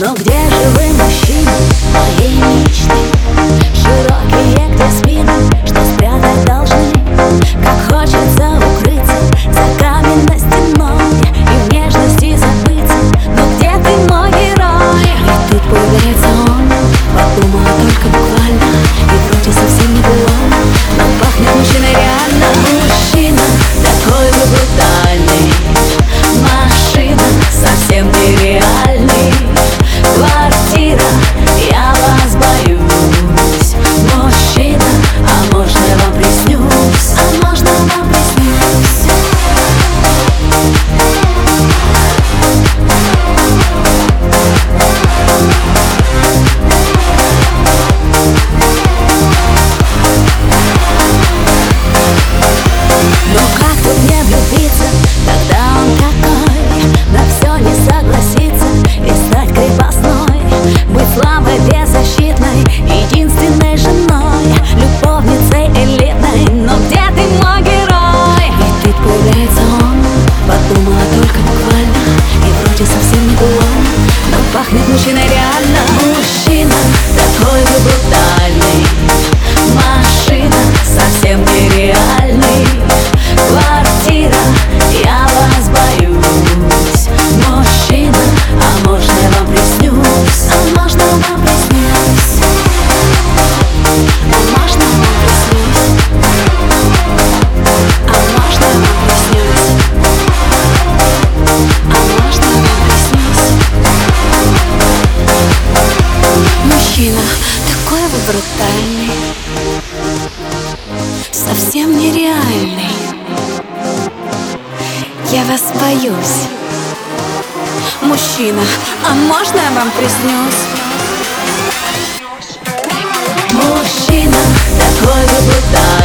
Но где же вы, мужчины, моей мечты? Широкий только буквально. И вроде совсем не гуан Но пахнет мужчиной реально. брутальный Совсем нереальный. Я вас боюсь. Мужчина, а можно я вам приснюсь? Мужчина, такой вы брутальный